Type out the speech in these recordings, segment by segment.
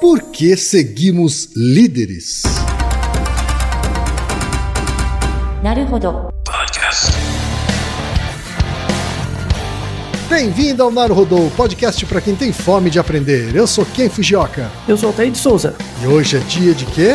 Por que seguimos líderes? Naruhodo. Bem-vindo ao Naruhodô, podcast para quem tem fome de aprender. Eu sou Ken Fujioka. Eu sou o Altair de Souza. E hoje é dia de quê?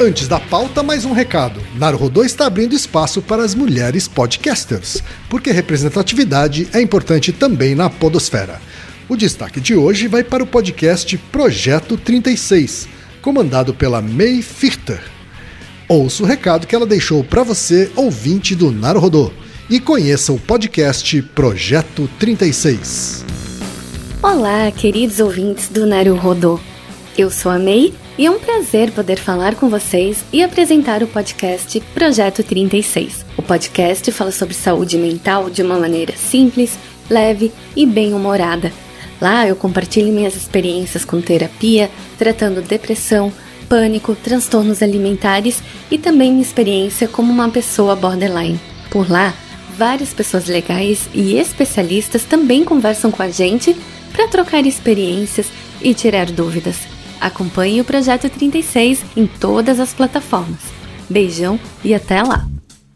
Antes da pauta, mais um recado. Naruhodô está abrindo espaço para as mulheres podcasters, porque representatividade é importante também na podosfera. O destaque de hoje vai para o podcast Projeto 36, comandado pela May Firter. Ouça o recado que ela deixou para você, ouvinte do Naruhodô, e conheça o podcast Projeto 36. Olá, queridos ouvintes do Naruhodô. Eu sou a May e é um prazer poder falar com vocês e apresentar o podcast Projeto 36. O podcast fala sobre saúde mental de uma maneira simples, leve e bem-humorada. Lá eu compartilho minhas experiências com terapia, tratando depressão, pânico, transtornos alimentares e também minha experiência como uma pessoa borderline. Por lá, várias pessoas legais e especialistas também conversam com a gente para trocar experiências e tirar dúvidas. Acompanhe o Projeto 36 em todas as plataformas. Beijão e até lá!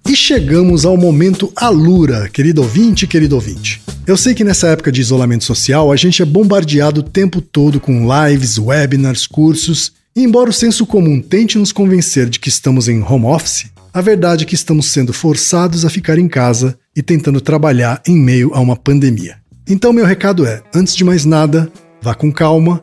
E chegamos ao momento Alura, querido ouvinte, querido ouvinte. Eu sei que nessa época de isolamento social a gente é bombardeado o tempo todo com lives, webinars, cursos, e embora o senso comum tente nos convencer de que estamos em home office, a verdade é que estamos sendo forçados a ficar em casa e tentando trabalhar em meio a uma pandemia. Então, meu recado é: antes de mais nada, vá com calma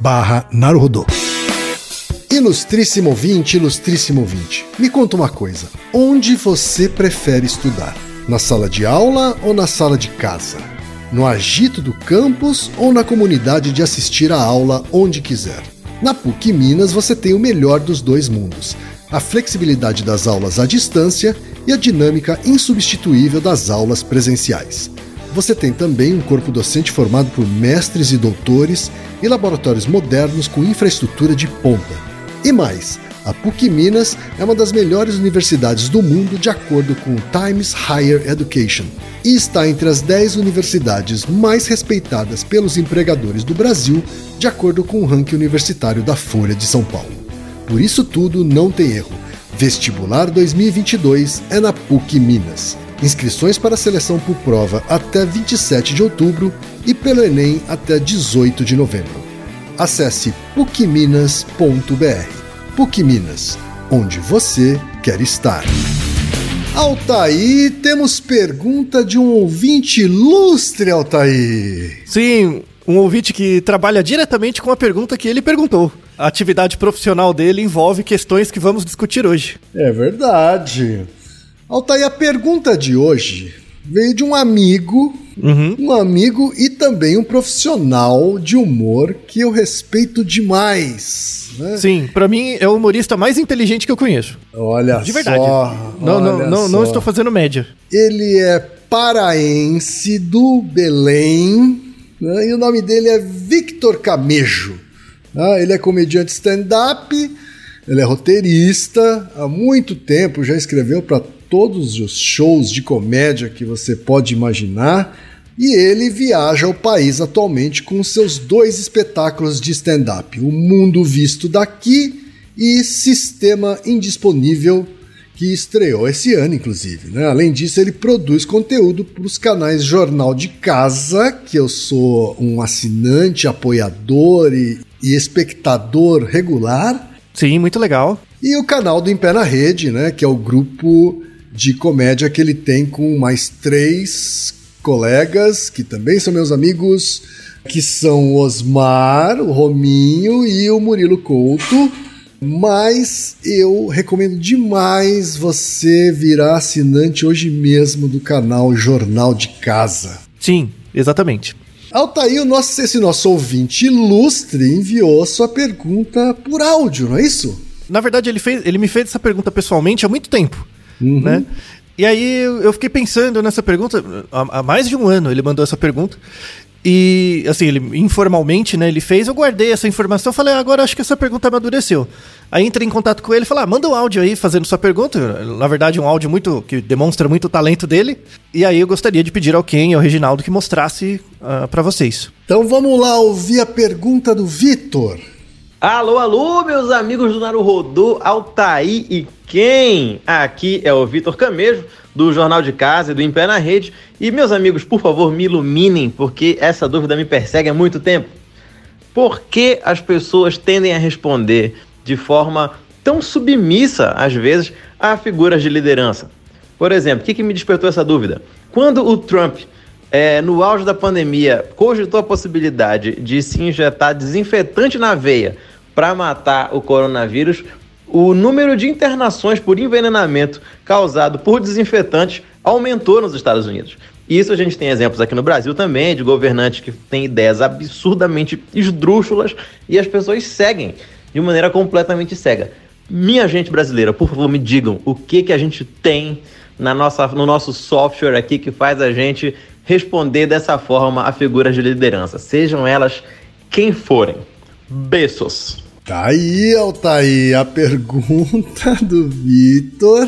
barra Naruhodô. Ilustríssimo ouvinte, ilustríssimo ouvinte, me conta uma coisa. Onde você prefere estudar? Na sala de aula ou na sala de casa? No agito do campus ou na comunidade de assistir a aula onde quiser? Na PUC Minas você tem o melhor dos dois mundos: a flexibilidade das aulas à distância e a dinâmica insubstituível das aulas presenciais. Você tem também um corpo docente formado por mestres e doutores e laboratórios modernos com infraestrutura de ponta. E mais, A PUC Minas é uma das melhores universidades do mundo de acordo com o Times Higher Education e está entre as 10 universidades mais respeitadas pelos empregadores do Brasil, de acordo com o ranking universitário da Folha de São Paulo. Por isso tudo não tem erro. Vestibular 2022 é na PUC Minas. Inscrições para a seleção por prova até 27 de outubro e pelo Enem até 18 de novembro. Acesse pucminas.br. PUC Minas, onde você quer estar. Altaí, temos pergunta de um ouvinte ilustre, Altaí. Sim, um ouvinte que trabalha diretamente com a pergunta que ele perguntou. A atividade profissional dele envolve questões que vamos discutir hoje. É verdade. Altaí, a pergunta de hoje veio de um amigo, Uhum. um amigo e também um profissional de humor que eu respeito demais. Né? Sim, pra mim é o humorista mais inteligente que eu conheço. Olha De verdade. só. não, não, olha não, não só. estou fazendo média. Ele é paraense do Belém né? e o nome dele é Victor Camejo. Ah, ele é comediante stand-up, ele é roteirista, há muito tempo já escreveu para todos os shows de comédia que você pode imaginar. E ele viaja ao país atualmente com seus dois espetáculos de stand-up: O Mundo Visto Daqui e Sistema Indisponível, que estreou esse ano, inclusive. né? Além disso, ele produz conteúdo para os canais Jornal de Casa, que eu sou um assinante, apoiador e, e espectador regular, Sim, muito legal. e o canal do Em Pé na Rede, né, que é o grupo de comédia que ele tem com mais três colegas, que também são meus amigos, que são o Osmar, o Rominho e o Murilo Couto. Mas eu recomendo demais você virar assinante hoje mesmo do canal Jornal de Casa. Sim, exatamente. Altair, nosso, esse nosso ouvinte ilustre enviou sua pergunta por áudio, não é isso? Na verdade, ele, fez, ele me fez essa pergunta pessoalmente há muito tempo, Uhum. né? E aí eu eu fiquei pensando nessa pergunta, há, mais de um ano ele mandou essa pergunta. E, assim, ele informalmente, né, ele fez, eu guardei essa informação, falei, ah, agora acho que essa pergunta amadureceu. Aí entrei em contato com ele e falei, ah, manda um áudio aí fazendo sua pergunta. Na verdade, um áudio muito que demonstra muito o talento dele. E aí eu gostaria de pedir ao Ken e ao Reginaldo que mostrasse ah, pra vocês. Então vamos lá ouvir a pergunta do Vitor. Alô, alô, meus amigos do Naruhodô, Altaí e quem? Aqui é o Vitor Camejo, do Jornal de Casa e do Em Pé na Rede. E, meus amigos, por favor, me iluminem, porque essa dúvida me persegue há muito tempo. Por que as pessoas tendem a responder de forma tão submissa, às vezes, a figuras de liderança? Por exemplo, o que, que me despertou essa dúvida? Quando o Trump, é, no auge da pandemia, cogitou a possibilidade de se injetar desinfetante na veia para matar o coronavírus, o número de internações por envenenamento causado por desinfetantes aumentou nos Estados Unidos. Isso a gente tem exemplos aqui no Brasil também, de governantes que têm ideias absurdamente esdrúxulas e as pessoas seguem de maneira completamente cega. Minha gente brasileira, por favor, me digam o que, que a gente tem na nossa, no nosso software aqui que faz a gente responder dessa forma a figuras de liderança, sejam elas quem forem. Beijos. Tá aí, Altair, a pergunta do Vitor,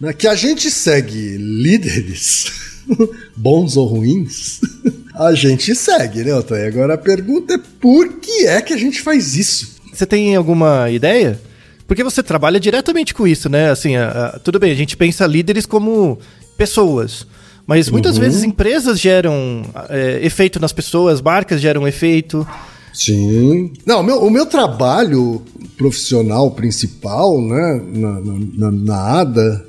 né, que a gente segue líderes, bons ou ruins, a gente segue, né, Altair? Agora a pergunta é por que é que a gente faz isso? Você tem alguma ideia? Porque você trabalha diretamente com isso, né? Assim, a- a- tudo bem, a gente pensa líderes como pessoas. Mas muitas vezes empresas geram é, efeito nas pessoas, marcas geram efeito. Sim. Não, o meu, o meu trabalho profissional principal, né, na, na, na- ADA,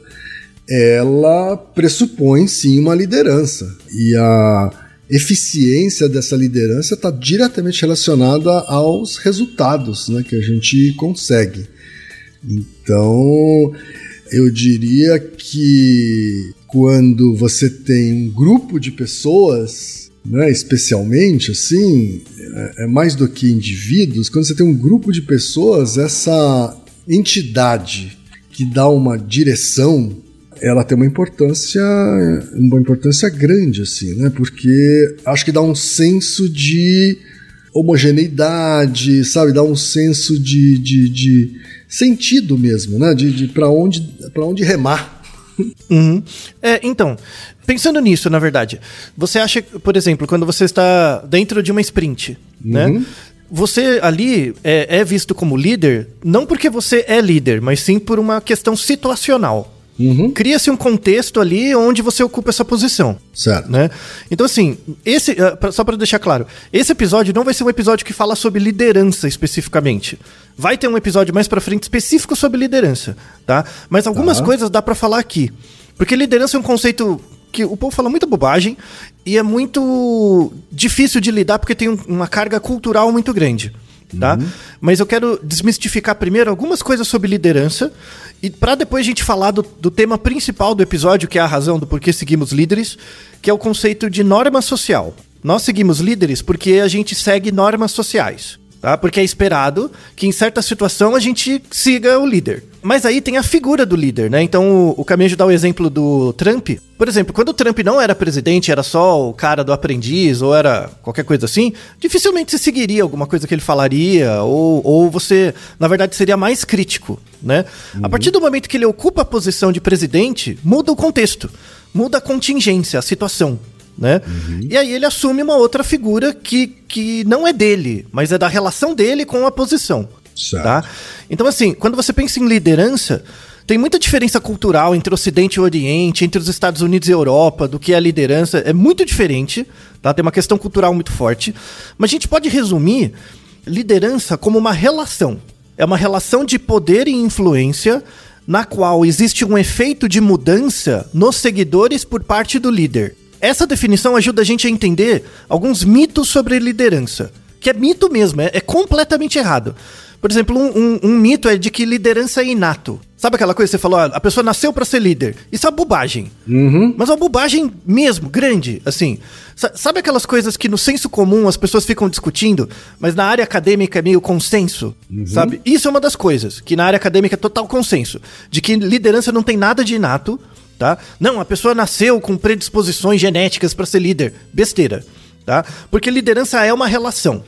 ela pressupõe sim uma liderança. E a eficiência dessa liderança está diretamente relacionada aos resultados né, que a gente consegue. Então, eu diria que quando você tem um grupo de pessoas, né, especialmente assim, é, é mais do que indivíduos, quando você tem um grupo de pessoas, essa entidade que dá uma direção, ela tem uma importância, uma importância grande, assim, né? Porque acho que dá um senso de homogeneidade, sabe? Dá um senso de, de, de, sentido mesmo, né? De, de para onde, pra onde remar. Uhum. É, então, pensando nisso, na verdade, você acha, por exemplo, quando você está dentro de uma sprint, né? Uhum. Você ali é, é visto como líder, não porque você é líder, mas sim por uma questão situacional. Uhum. Cria-se um contexto ali onde você ocupa essa posição. Certo. Né? Então, assim, esse, pra- só para deixar claro, esse episódio não vai ser um episódio que fala sobre liderança especificamente. Vai ter um episódio mais pra frente específico sobre liderança, tá? Mas algumas Tá. coisas dá pra falar aqui. Porque liderança é um conceito que o povo fala muita bobagem e é muito difícil de lidar porque tem um- uma carga cultural muito grande. Tá? Mas eu quero desmistificar primeiro algumas coisas sobre liderança e para depois a gente falar do, do tema principal do episódio, que é a razão do porquê seguimos líderes, que é o conceito de norma social. Nós seguimos líderes porque a gente segue normas sociais. Tá? Porque é esperado que em certa situação a gente siga o líder. Mas aí tem a figura do líder, né? Então o, o Camejo dá o exemplo do Trump. Por exemplo, quando o Trump não era presidente, era só o cara do aprendiz ou era qualquer coisa assim, dificilmente você seguiria alguma coisa que ele falaria ou, ou você, na verdade, seria mais crítico, né? A partir do momento que ele ocupa a posição de presidente, muda o contexto, muda a contingência, a situação né? E aí ele assume uma outra figura que, que não é dele, mas é da relação dele com a posição. Certo. Tá? Então, assim, quando você pensa em liderança, tem muita diferença cultural entre o Ocidente e o Oriente, entre os Estados Unidos e a Europa, do que é a liderança. É muito diferente, tá? Tem uma questão cultural muito forte. Mas a gente pode resumir liderança como uma relação. É uma relação de poder e influência na qual existe um efeito de mudança nos seguidores por parte do líder. Essa definição ajuda a gente a entender alguns mitos sobre liderança. Que é mito mesmo, é, é completamente errado. Por exemplo, um, um- um mito é de que liderança é inato. Sabe aquela coisa que você falou, ah, a pessoa nasceu pra ser líder? Isso é bobagem. Mas é uma bobagem mesmo, grande, assim. Sa- Sabe aquelas coisas que no senso comum as pessoas ficam discutindo, mas na área acadêmica é meio consenso? Sabe? Isso é uma das coisas, que na área acadêmica é total consenso. De que liderança não tem nada de inato, tá? Não, a pessoa nasceu com predisposições genéticas pra ser líder. Besteira, tá? Porque liderança é uma relação.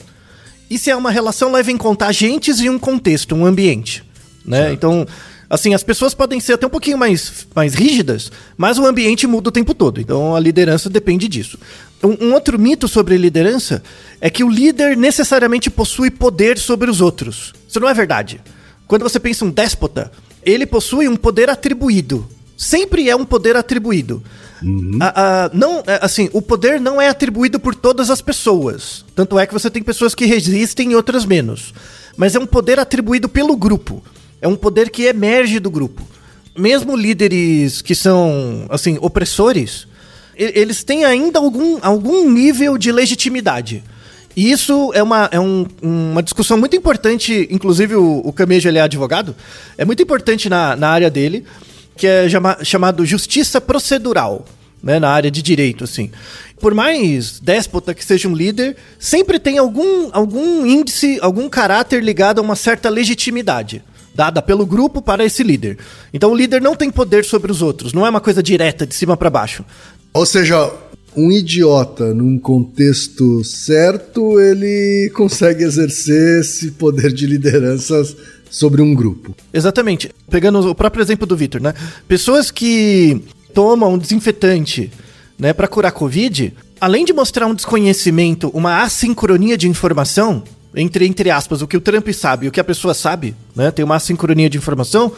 E se é uma relação, leva em conta agentes e um contexto, um ambiente. Né? Então, assim, as pessoas podem ser até um pouquinho mais, mais rígidas, mas o ambiente muda o tempo todo. Então, a liderança depende disso. Um, um outro mito sobre liderança é que o líder necessariamente possui poder sobre os outros. Isso não é verdade. Quando você pensa em um déspota, ele possui um poder atribuído. Sempre é um poder atribuído. A- a- não, é, assim, o poder não é atribuído por todas as pessoas. Tanto é que você tem pessoas que resistem e outras menos. Mas é um poder atribuído pelo grupo. É um poder que emerge do grupo. Mesmo líderes que são, assim, opressores, eles têm ainda algum, algum nível de legitimidade. E isso é uma, é um- uma discussão muito importante, inclusive o, o Camejo ele é advogado, é muito importante na, na área dele, que é chama- chamado justiça procedural, né, na área de direito, assim. Por mais déspota que seja um líder, sempre tem algum, algum índice, algum caráter ligado a uma certa legitimidade, dada pelo grupo para esse líder. Então o líder não tem poder sobre os outros, não é uma coisa direta, de cima para baixo. Ou seja, um idiota num contexto certo, ele consegue exercer esse poder de liderança sobre um grupo. Exatamente. Pegando o próprio exemplo do Vitor, né? Pessoas que tomam desinfetante, né, para curar Covid, além de mostrar um desconhecimento, uma assincronia de informação entre entre aspas o que o Trump sabe e o que a pessoa sabe, né? Tem uma assincronia de informação.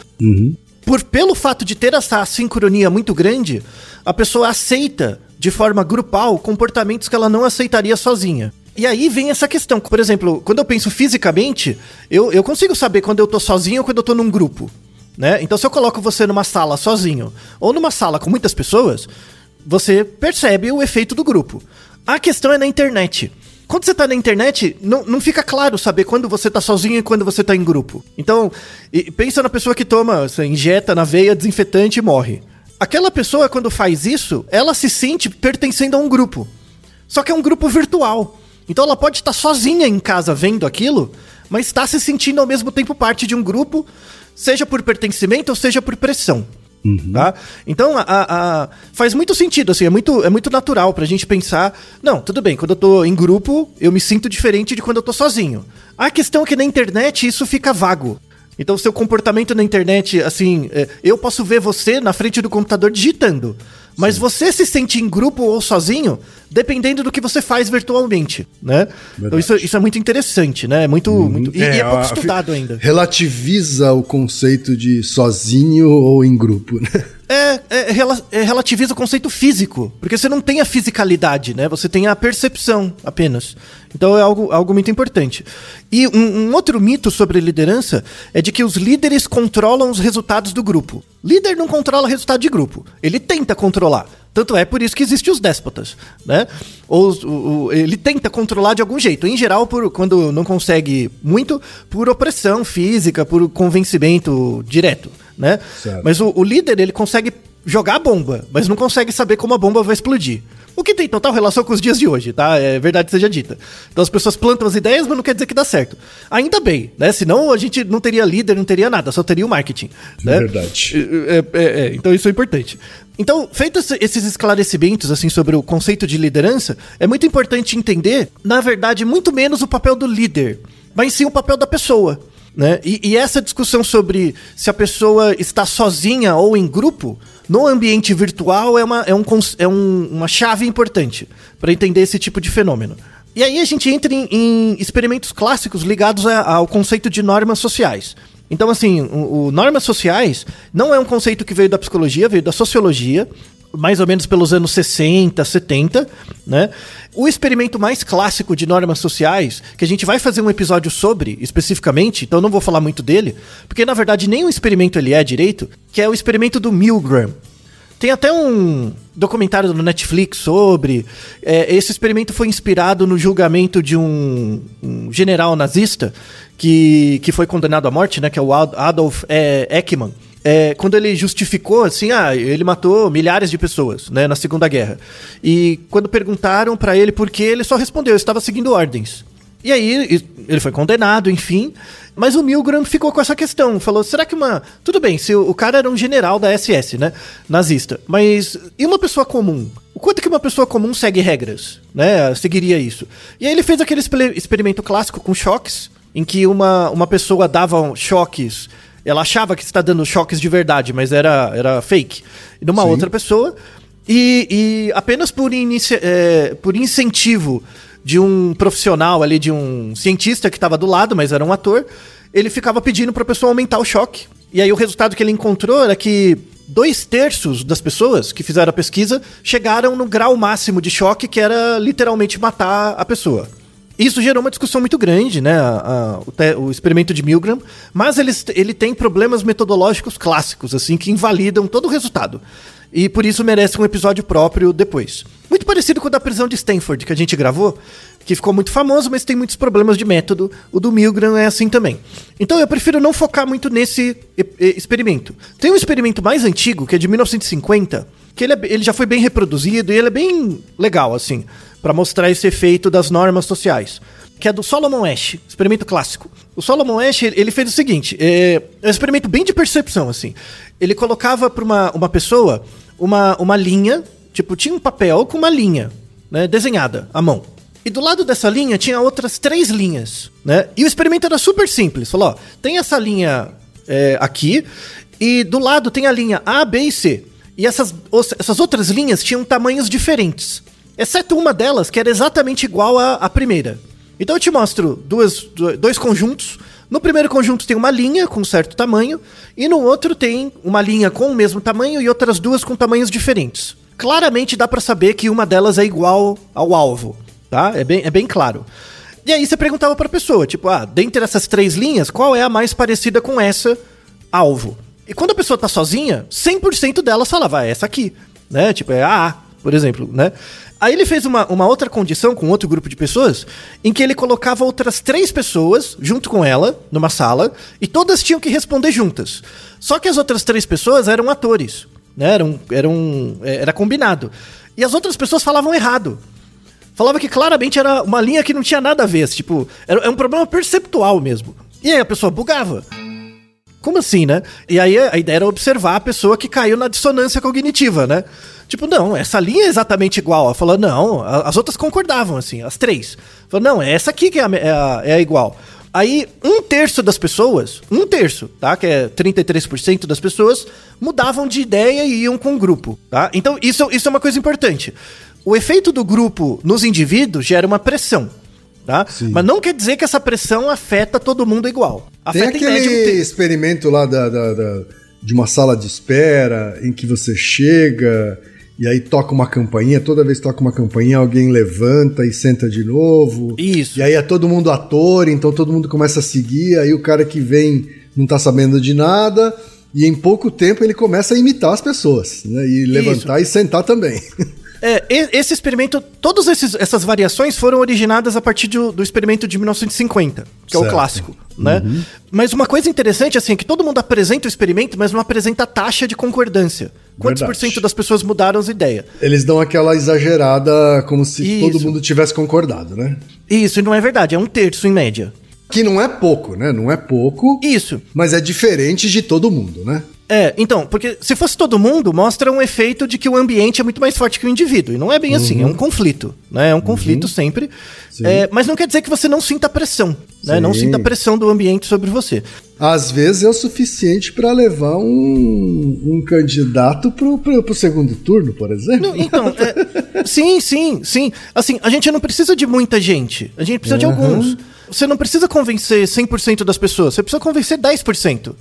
Por pelo fato de ter essa assincronia muito grande, a pessoa aceita de forma grupal comportamentos que ela não aceitaria sozinha. E aí vem essa questão. Por exemplo, quando eu penso fisicamente, eu, eu consigo saber quando eu tô sozinho ou quando eu tô num grupo. Né? Então, se eu coloco você numa sala sozinho ou numa sala com muitas pessoas, você percebe o efeito do grupo. A questão é na internet. Quando você tá na internet, não, não fica claro saber quando você tá sozinho e quando você tá em grupo. Então, pensa na pessoa que toma, você injeta na veia desinfetante e morre. Aquela pessoa, quando faz isso, ela se sente pertencendo a um grupo. Só que é um grupo virtual. Então ela pode estar sozinha em casa vendo aquilo, mas está se sentindo ao mesmo tempo parte de um grupo, seja por pertencimento ou seja por pressão. Tá? Então, a, a- a- faz muito sentido, assim, é muito, é muito natural pra gente pensar, não, tudo bem, quando eu tô em grupo, eu me sinto diferente de quando eu tô sozinho. A questão é que na internet isso fica vago. Então, seu comportamento na internet, assim, é, eu posso ver você na frente do computador digitando. Mas você se sente em grupo ou sozinho, dependendo do que você faz virtualmente, né? Então isso, isso é muito interessante, né? É muito, muito e, É, e é pouco a- estudado ainda. Relativiza o conceito de sozinho ou em grupo, né? É, é, é, relativiza o conceito físico, porque você não tem a fisicalidade, né? Você tem a percepção apenas. Então é algo, algo muito importante. E um, um outro mito sobre liderança é de que os líderes controlam os resultados do grupo. Líder não controla resultado de grupo. Ele tenta controlar. Tanto é por isso que existem os déspotas, né? Ou, os- o- o- ele tenta controlar de algum jeito. Em geral, por, quando não consegue muito, por opressão física, por convencimento direto, né? Certo. Mas o, o líder, ele consegue jogar a bomba, mas não consegue saber como a bomba vai explodir. O que tem total relação com os dias de hoje, tá? É verdade seja dita. Então as pessoas plantam as ideias, mas não quer dizer que dá certo. Ainda bem, né? Senão a gente não teria líder, não teria nada, só teria o marketing. né? verdade. É, é, é, então isso é importante. Então, feitos esses esclarecimentos assim sobre o conceito de liderança, é muito importante entender, na verdade, muito menos o papel do líder, mas sim o papel da pessoa. Né? E, e essa discussão sobre se a pessoa está sozinha ou em grupo, no ambiente virtual, é uma, é um, é um- uma chave importante para entender esse tipo de fenômeno. E aí a gente entra em, em experimentos clássicos ligados a- ao conceito de normas sociais. Então, assim, o, o normas sociais não é um conceito que veio da psicologia, veio da sociologia, mais ou menos pelos anos 60, 70, né? O experimento mais clássico de normas sociais, que a gente vai fazer um episódio sobre especificamente, então não vou falar muito dele, porque na verdade nem o experimento ele é direito, que é o experimento do Milgram. Tem até um documentário no Netflix sobre. é, esse experimento foi inspirado no julgamento de um, um general nazista que, que foi condenado à morte, né? Que é o Ad- Adolf é, Eichmann. É, quando ele justificou assim, ah, ele matou milhares de pessoas, né, na Segunda Guerra. E quando perguntaram pra ele por quê, ele só respondeu, eu estava seguindo ordens. E aí ele foi condenado, enfim. Mas o Milgram ficou com essa questão. Falou: será que uma. Tudo bem, se o, cara era um general da SS, né? Nazista. Mas e uma pessoa comum? O quanto que uma pessoa comum segue regras, né? Seguiria isso. E aí ele fez aquele exper- experimento clássico com choques, em que uma, uma pessoa dava choques. Ela achava que está dando choques de verdade, mas era, era fake. E numa Sim. outra pessoa. E, e apenas por, inicia- é, por incentivo de um profissional ali, de um cientista que estava do lado, mas era um ator, ele ficava pedindo para a pessoa aumentar o choque. E aí o resultado que ele encontrou era que dois terços das pessoas que fizeram a pesquisa chegaram no grau máximo de choque, que era literalmente matar a pessoa. Isso gerou uma discussão muito grande, né? a- a- o, te- o experimento de Milgram, mas ele, ele tem problemas metodológicos clássicos, assim, que invalidam todo o resultado. E por isso merece um episódio próprio depois. Muito parecido com o da prisão de Stanford, que a gente gravou, que ficou muito famoso, mas tem muitos problemas de método. O do Milgram é assim também. Então eu prefiro não focar muito nesse e- e- experimento. Tem um experimento mais antigo, que é de 1950, que ele, é- ele já foi bem reproduzido e ele é bem legal, assim, para mostrar esse efeito das normas sociais. Que é do Solomon Ash, experimento clássico. O Solomon Ash, ele fez o seguinte: é, é um experimento bem de percepção, assim. Ele colocava para uma, uma pessoa uma, uma linha, tipo, tinha um papel com uma linha, né, desenhada à mão. E do lado dessa linha tinha outras três linhas, né? E o experimento era super simples. Falou, ó, tem essa linha é, aqui e do lado tem a linha A, B e C. E essas, essas outras linhas tinham tamanhos diferentes, exceto uma delas que era exatamente igual à, primeira. Então eu te mostro duas, do- dois conjuntos. No primeiro conjunto tem uma linha com certo tamanho, e no outro tem uma linha com o mesmo tamanho e outras duas com tamanhos diferentes. Claramente dá pra saber que uma delas é igual ao alvo, tá? É bem, é bem claro. E aí você perguntava pra pessoa, tipo, ah, dentre essas três linhas, qual é a mais parecida com essa alvo? E quando a pessoa tá sozinha, 100% delas falava, ah, essa aqui, né? Tipo, é a A, por exemplo, né? Aí ele fez uma, uma outra condição com outro grupo de pessoas, em que ele colocava outras três pessoas junto com ela, numa sala, e todas tinham que responder juntas. Só que as outras três pessoas eram atores, né? Eram, eram, é, era combinado. E as outras pessoas falavam errado. Falava que claramente era uma linha que não tinha nada a ver, tipo, era, é um problema perceptual mesmo. E aí a pessoa bugava. Como assim, né? E aí a ideia era observar a pessoa que caiu na dissonância cognitiva, né? Tipo, não, essa linha é exatamente igual. Ela falou, não, as outras concordavam, assim, as três. Falou, não, é essa aqui que é a, é a- é a igual. Aí, um terço das pessoas, um terço, tá? Que é 33% das pessoas, mudavam de ideia e iam com o grupo, tá? Então, isso, isso é uma coisa importante. O efeito do grupo nos indivíduos gera uma pressão, tá? Sim. Mas não quer dizer que essa pressão afeta todo mundo igual. Tem Afeta aquele um terço. experimento lá da, da- da- de uma sala de espera em que você chega e aí toca uma campainha, toda vez que toca uma campainha, alguém levanta e senta de novo. Isso. E aí é todo mundo ator, então todo mundo começa a seguir, aí o cara que vem não tá sabendo de nada. E em pouco tempo ele começa a imitar as pessoas, né? E levantar e sentar também. É, e- esse experimento, todas essas variações foram originadas a partir do, do experimento de 1950, que é o Certo. clássico, né? Mas uma coisa interessante, assim, é que todo mundo apresenta o experimento, mas não apresenta a taxa de concordância. Quantos Verdade. por cento das pessoas mudaram as ideias? Eles dão aquela exagerada como se Isso. todo mundo tivesse concordado, né? Isso não é verdade, é um terço em média. Que não é pouco, né? Não é pouco. Isso. Mas é diferente de todo mundo, né? É, então, porque se fosse todo mundo, mostra um efeito de que o ambiente é muito mais forte que o indivíduo. E não é bem assim, é um conflito, né? É um conflito sempre. É, mas não quer dizer que você não sinta pressão, né? Não sinta pressão do ambiente sobre você. Às vezes é o suficiente para levar um, um candidato pro, pro, pro segundo turno, por exemplo. Não, então, é, sim, sim, sim. Assim, a gente não precisa de muita gente. A gente precisa de alguns. Você não precisa convencer 100% das pessoas. Você precisa convencer 10%.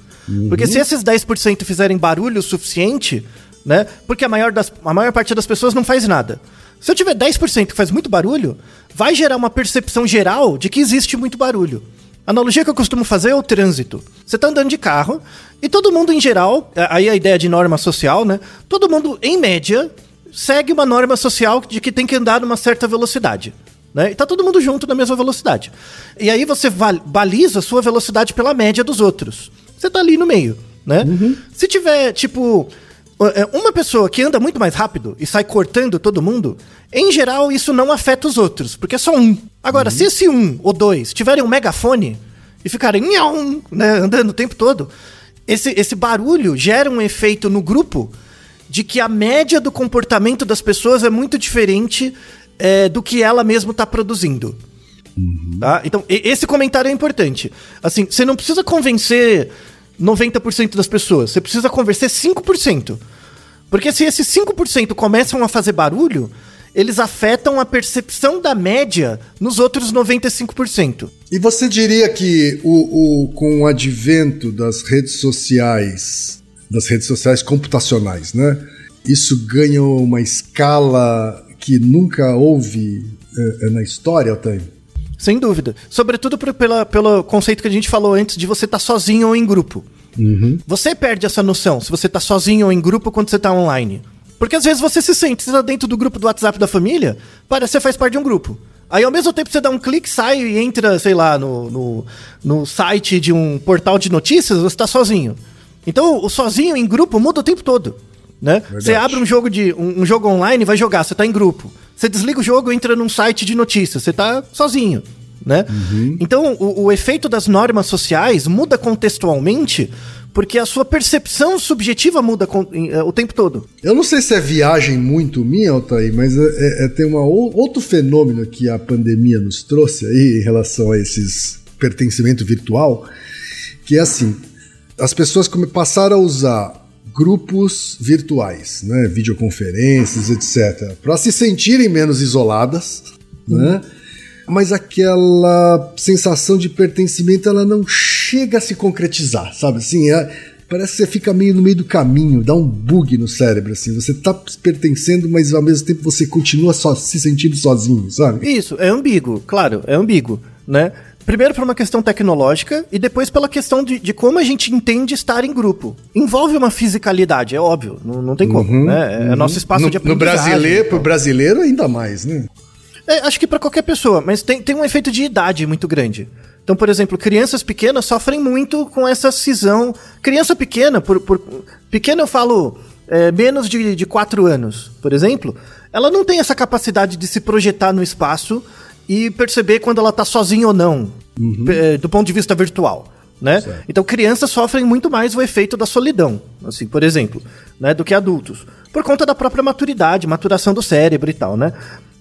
Porque se esses 10% fizerem barulho o suficiente, né? Porque a maior, das, a maior parte das pessoas não faz nada. Se eu tiver 10% que faz muito barulho, vai gerar uma percepção geral de que existe muito barulho. A analogia que eu costumo fazer é o trânsito. Você tá andando de carro e todo mundo em geral, aí a ideia de norma social, né? Todo mundo, em média, segue uma norma social de que tem que andar numa certa velocidade. Né? E tá todo mundo junto na mesma velocidade. E aí você baliza a sua velocidade pela média dos outros. Você tá ali no meio, né? Se tiver, tipo, é, uma pessoa que anda muito mais rápido e sai cortando todo mundo, em geral isso não afeta os outros, porque é só um. Agora, se esse um ou dois tiverem um megafone e ficarem né, andando o tempo todo, esse, esse barulho gera um efeito no grupo de que a média do comportamento das pessoas é muito diferente é, do que ela mesma está produzindo. Tá? Então, esse comentário é importante. Assim, você não precisa convencer 90% das pessoas, você precisa convencer 5%. Porque se esses 5% começam a fazer barulho, eles afetam a percepção da média nos outros 95%. E você diria que o, o- com o advento das redes sociais, das redes sociais computacionais, né? Isso ganha uma escala que nunca houve eh, na história, Altair? Sem dúvida. Sobretudo por- pela, pelo conceito que a gente falou antes de você estar sozinho ou em grupo. Você perde essa noção se você tá sozinho ou em grupo quando você tá online. Porque às vezes você se sente, você tá dentro do grupo do WhatsApp da família, parece que você faz parte de um grupo. Aí ao mesmo tempo você dá um clique, sai e entra, sei lá, no, no, no site de um portal de notícias, você tá sozinho. Então o sozinho em grupo muda o tempo todo. Né? Você abre um jogo de um, um jogo online e vai jogar, você tá em grupo. Você desliga o jogo e entra num site de notícias, você tá sozinho. Né? Então, o, o efeito das normas sociais muda contextualmente porque a sua percepção subjetiva muda eh, o tempo todo. Eu não sei se é viagem muito minha, Altair, mas é, é- é- tem ou- outro fenômeno que a pandemia nos trouxe aí em relação a esses pertencimento virtual, que é assim, as pessoas passaram a usar grupos virtuais, né, videoconferências, etc, para se sentirem menos isoladas, né? Mas aquela sensação de pertencimento ela não chega a se concretizar, sabe? Assim, é- parece que você fica meio no meio do caminho, dá um bug no cérebro, assim. Você tá pertencendo, mas ao mesmo tempo você continua só se sentindo sozinho, sabe? Isso, é ambíguo, claro, é ambíguo, né? Primeiro por uma questão tecnológica e depois pela questão de, de como a gente entende estar em grupo. Envolve uma fisicalidade, é óbvio, não, não tem como, né? É nosso espaço no, de no aprendizagem. brasileiro, pro brasileiro ainda mais, né? É, acho que para qualquer pessoa, mas tem, tem um efeito de idade muito grande. Então, por exemplo, crianças pequenas sofrem muito com essa cisão. Criança pequena, por, por pequena eu falo é, menos de, de 4 anos, por exemplo, ela não tem essa capacidade de se projetar no espaço e perceber quando ela tá sozinha ou não, é, do ponto de vista virtual. Né? Então, crianças sofrem muito mais o efeito da solidão, assim, por exemplo, né, do que adultos, por conta da própria maturidade, maturação do cérebro e tal, né?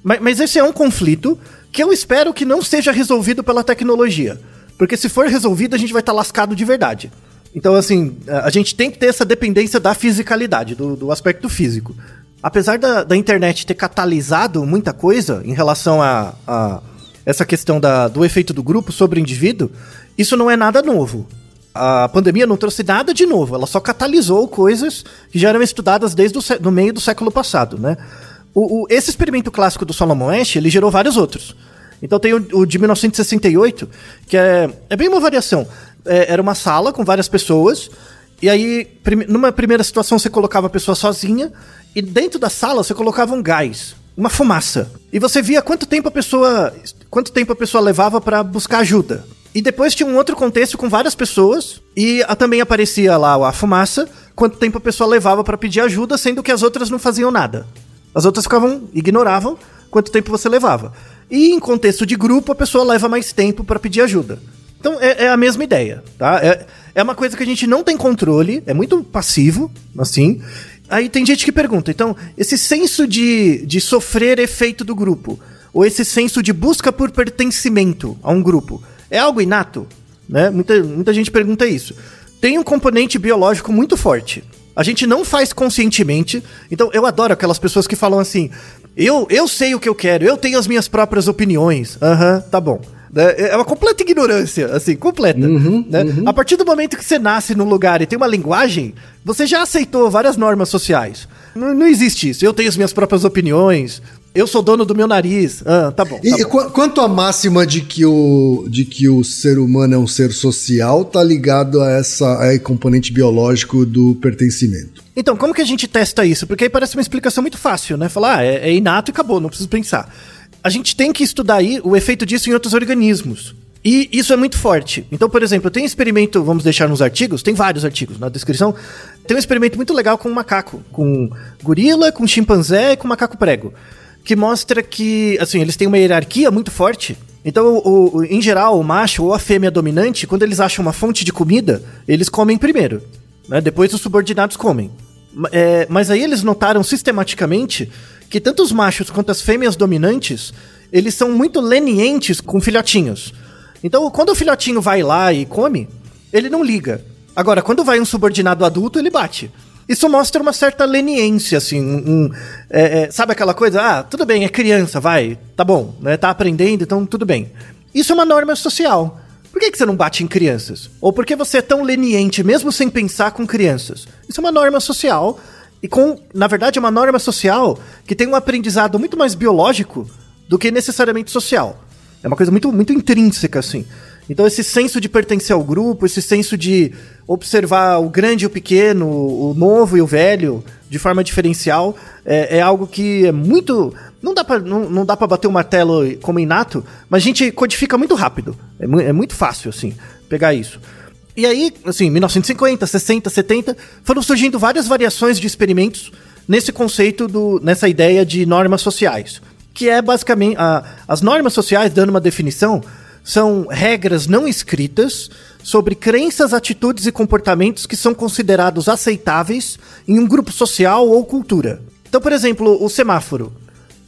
Mas, mas esse é um conflito que eu espero que não seja resolvido pela tecnologia. Porque se for resolvido, a gente vai estar lascado de verdade. Então, assim, a gente tem que ter essa dependência da fisicalidade, do, do aspecto físico. Apesar da, da, internet ter catalisado muita coisa em relação a, a essa questão da, do efeito do grupo sobre o indivíduo, isso não é nada novo. A pandemia não trouxe nada de novo, ela só catalisou coisas que já eram estudadas desde o no meio do século passado, né? O, o, esse experimento clássico do Solomon Ash, ele gerou vários outros. Então tem o, o de 1968, que é, é bem uma variação. É, era uma sala com várias pessoas, e aí, numa primeira situação, você colocava a pessoa sozinha, e dentro da sala você colocava um gás, uma fumaça. E você via quanto tempo a pessoa, quanto tempo a pessoa levava para buscar ajuda. E depois tinha um outro contexto com várias pessoas e a, também aparecia lá a fumaça, quanto tempo a pessoa levava para pedir ajuda, sendo que as outras não faziam nada. As outras ficavam, ignoravam quanto tempo você levava. E em contexto de grupo, a pessoa leva mais tempo para pedir ajuda. Então é, é, a mesma ideia, tá? É, é uma coisa que a gente não tem controle, é muito passivo, assim. Aí tem gente que pergunta, então, esse senso de, de sofrer efeito do grupo, ou esse senso de busca por pertencimento a um grupo, é algo inato? Né? Muita, muita gente pergunta isso. Tem um componente biológico muito forte. A gente não faz conscientemente. Então, eu adoro aquelas pessoas que falam assim: eu, eu sei o que eu quero, eu tenho as minhas próprias opiniões. Aham, uhum, tá bom. É, é uma completa ignorância, assim, completa. Uhum, né? uhum. A partir do momento que você nasce num lugar e tem uma linguagem, você já aceitou várias normas sociais. Não, não existe isso. Eu tenho as minhas próprias opiniões, eu sou dono do meu nariz. Ah, tá bom. Tá e bom. quanto à máxima de que, o, de que o ser humano é um ser social, tá ligado a essa a componente biológico do pertencimento. Então, como que a gente testa isso? Porque aí parece uma explicação muito fácil, né? Falar, ah, é, é inato e acabou, não preciso pensar. A gente tem que estudar aí o efeito disso em outros organismos. E isso é muito forte. Então, por exemplo, tem um experimento, vamos deixar nos artigos, tem vários artigos na descrição. Tem um experimento muito legal com um macaco, com gorila, com chimpanzé e com macaco prego que mostra que, assim, eles têm uma hierarquia muito forte. Então, o, o, em geral, o macho ou a fêmea dominante, quando eles acham uma fonte de comida, eles comem primeiro. Né? Depois os subordinados comem. É, mas aí eles notaram sistematicamente que tanto os machos quanto as fêmeas dominantes, eles são muito lenientes com filhotinhos. Então, quando o filhotinho vai lá e come, ele não liga. Agora, quando vai um subordinado adulto, ele bate. Isso mostra uma certa leniência, assim, um, é, é, sabe aquela coisa? Ah, tudo bem, é criança, vai, tá bom, né? Tá aprendendo, então tudo bem. Isso é uma norma social. Por que, que você não bate em crianças? Ou por que você é tão leniente, mesmo sem pensar com crianças? Isso é uma norma social e com, na verdade, uma norma social que tem um aprendizado muito mais biológico do que necessariamente social. É uma coisa muito, muito intrínseca, assim. Então, esse senso de pertencer ao grupo, esse senso de observar o grande e o pequeno, o novo e o velho, de forma diferencial, é, é algo que é muito. Não dá, pra, não, não dá pra bater o martelo como inato, mas a gente codifica muito rápido. É, é muito fácil, assim, pegar isso. E aí, assim, 1950, 60, 70, foram surgindo várias variações de experimentos nesse conceito, do, nessa ideia de normas sociais. Que é basicamente. A, as normas sociais, dando uma definição, são regras não escritas sobre crenças, atitudes e comportamentos que são considerados aceitáveis em um grupo social ou cultura. Então, por exemplo, o semáforo.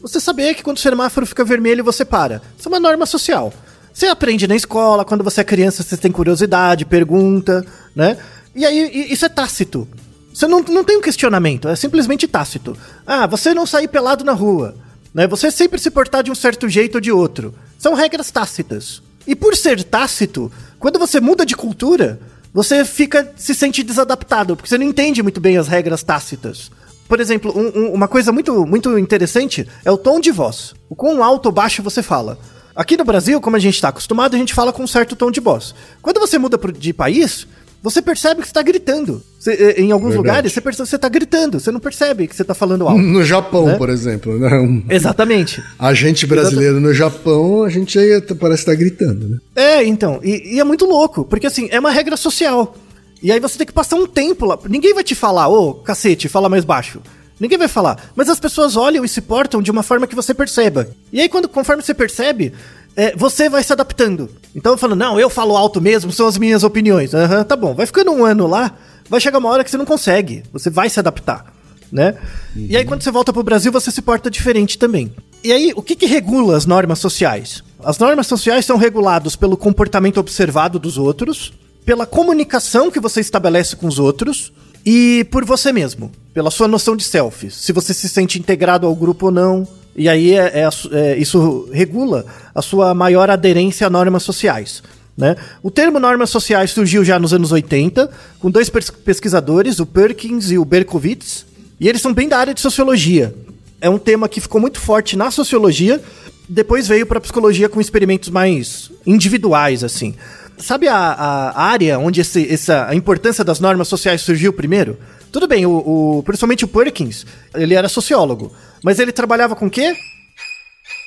Você sabia que quando o semáforo fica vermelho você para. Isso é uma norma social. Você aprende na escola, quando você é criança você tem curiosidade, pergunta, né? E aí isso é tácito. Você não, não tem um questionamento, é simplesmente tácito. Ah, você não sair pelado na rua. Né? Você sempre se portar de um certo jeito ou de outro. São regras tácitas. E por ser tácito, quando você muda de cultura, você fica se sente desadaptado, porque você não entende muito bem as regras tácitas. Por exemplo, um, um, uma coisa muito, muito interessante é o tom de voz. O quão alto ou baixo você fala. Aqui no Brasil, como a gente está acostumado, a gente fala com um certo tom de voz. Quando você muda de país, você percebe que está gritando. Você, eh, em alguns Verdade. lugares, você percebe que você está gritando. Você não percebe que você está falando alto. No Japão, né? por exemplo. Né? Exatamente. A gente brasileiro Exatamente. no Japão, a gente parece estar tá gritando, né? É, então. E, e, é muito louco, porque assim, é uma regra social. E aí você tem que passar um tempo lá. Ninguém vai te falar, ô, oh, cacete, fala mais baixo. Ninguém vai falar. Mas as pessoas olham e se portam de uma forma que você perceba. E aí, quando, conforme você percebe, é, você vai se adaptando. Então eu falo, não, eu falo alto mesmo, são as minhas opiniões. Aham, uhum, tá bom. Vai ficando um ano lá, vai chegar uma hora que você não consegue. Você vai se adaptar, né? Uhum. E aí quando você volta pro Brasil, você se porta diferente também. E aí, o que que regula as normas sociais? As normas sociais são reguladas pelo comportamento observado dos outros, pela comunicação que você estabelece com os outros e por você mesmo, pela sua noção de self. Se você se sente integrado ao grupo ou não. E aí é, é, é, isso regula a sua maior aderência a normas sociais. Né? O termo normas sociais surgiu já nos anos 80, com dois pesquisadores, o Perkins e o Berkowitz, e eles são bem da área de sociologia. É um tema que ficou muito forte na sociologia, depois veio para a psicologia com experimentos mais individuais, assim. Sabe a, a área onde esse, essa, a importância das normas sociais surgiu primeiro? Tudo bem, o, o, principalmente o Perkins, ele era sociólogo, mas ele trabalhava com o quê?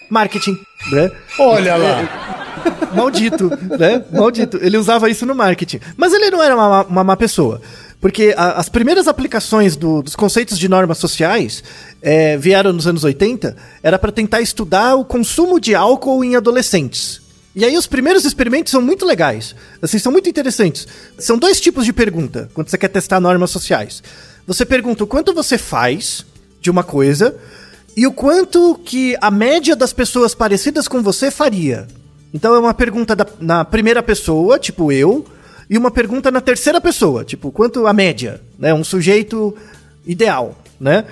Marketing, né? Olha lá! Maldito, né? Maldito. Ele usava isso no marketing. Mas ele não era uma, uma má pessoa. Porque a, as primeiras aplicações do, dos conceitos de normas sociais é, vieram nos anos 80, era para tentar estudar o consumo de álcool em adolescentes. E aí os primeiros experimentos são muito legais, assim, são muito interessantes. São dois tipos de pergunta quando você quer testar normas sociais. Você pergunta o quanto você faz de uma coisa e o quanto que a média das pessoas parecidas com você faria. Então é uma pergunta da, na primeira pessoa, tipo eu, e uma pergunta na terceira pessoa, tipo, quanto a média, né? Um sujeito ideal, né?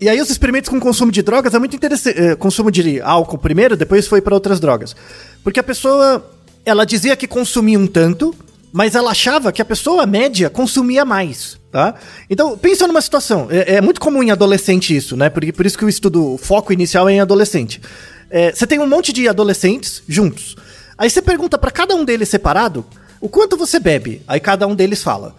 E aí os experimentos com consumo de drogas é muito interessante. Eh, consumo de álcool primeiro, depois foi para outras drogas. Porque a pessoa, ela dizia que consumia um tanto, mas ela achava que a pessoa média consumia mais, tá? Então, pensa numa situação, é, é muito comum em adolescente isso, né? Por, por isso que o estudo, o foco inicial é em adolescente. É, você tem um monte de adolescentes juntos. Aí você pergunta para cada um deles separado o quanto você bebe. Aí cada um deles fala.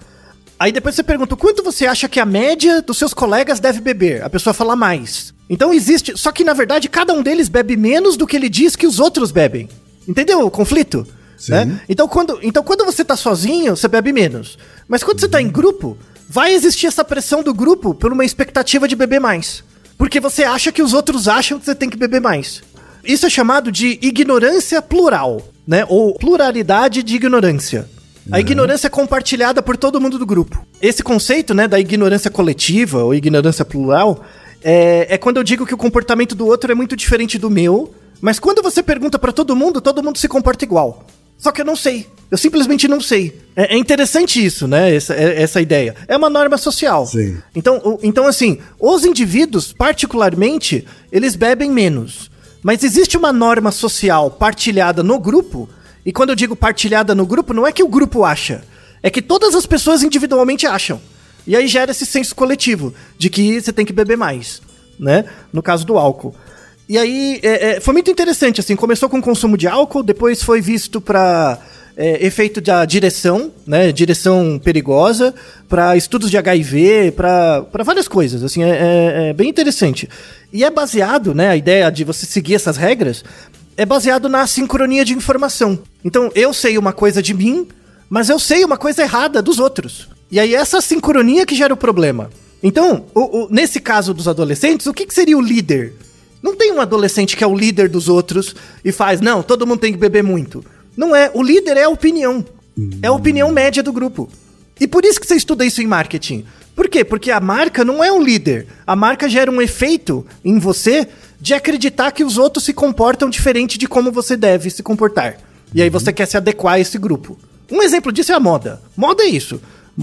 Aí depois você pergunta o quanto você acha que a média dos seus colegas deve beber. A pessoa fala mais. Então existe. Só que na verdade cada um deles bebe menos do que ele diz que os outros bebem. Entendeu o conflito? Né? Então, quando, então quando você tá sozinho, você bebe menos. Mas quando você tá em grupo, vai existir essa pressão do grupo por uma expectativa de beber mais. Porque você acha que os outros acham que você tem que beber mais. Isso é chamado de ignorância plural, né? Ou pluralidade de ignorância. A uhum. ignorância é compartilhada por todo mundo do grupo. Esse conceito, né, da ignorância coletiva ou ignorância plural, é, é quando eu digo que o comportamento do outro é muito diferente do meu, mas quando você pergunta para todo mundo, todo mundo se comporta igual. Só que eu não sei. Eu simplesmente não sei. É, é interessante isso, né? Essa, é, essa ideia. É uma norma social. Sim. Então, o, então, assim, os indivíduos, particularmente, eles bebem menos. Mas existe uma norma social partilhada no grupo, e quando eu digo partilhada no grupo, não é que o grupo acha, é que todas as pessoas individualmente acham. E aí gera esse senso coletivo de que você tem que beber mais, né? No caso do álcool. E aí é, é, foi muito interessante, assim, começou com o consumo de álcool, depois foi visto para é, efeito da direção, né? Direção perigosa, para estudos de HIV, para várias coisas, assim, é, é, é, bem interessante. E é baseado, né? A ideia de você seguir essas regras é baseado na sincronia de informação. Então, eu sei uma coisa de mim, mas eu sei uma coisa errada dos outros. E aí, essa sincronia que gera o problema. Então, o, o, nesse caso dos adolescentes, o que, que seria o líder? Não tem um adolescente que é o líder dos outros e faz, não, todo mundo tem que beber muito. Não é. O líder é a opinião. É a opinião média do grupo. E por isso que você estuda isso em marketing. Por quê? Porque a marca não é um líder. A marca gera um efeito em você de acreditar que os outros se comportam diferente de como você deve se comportar. E aí você quer se adequar a esse grupo. Um exemplo disso é a moda. Moda é isso.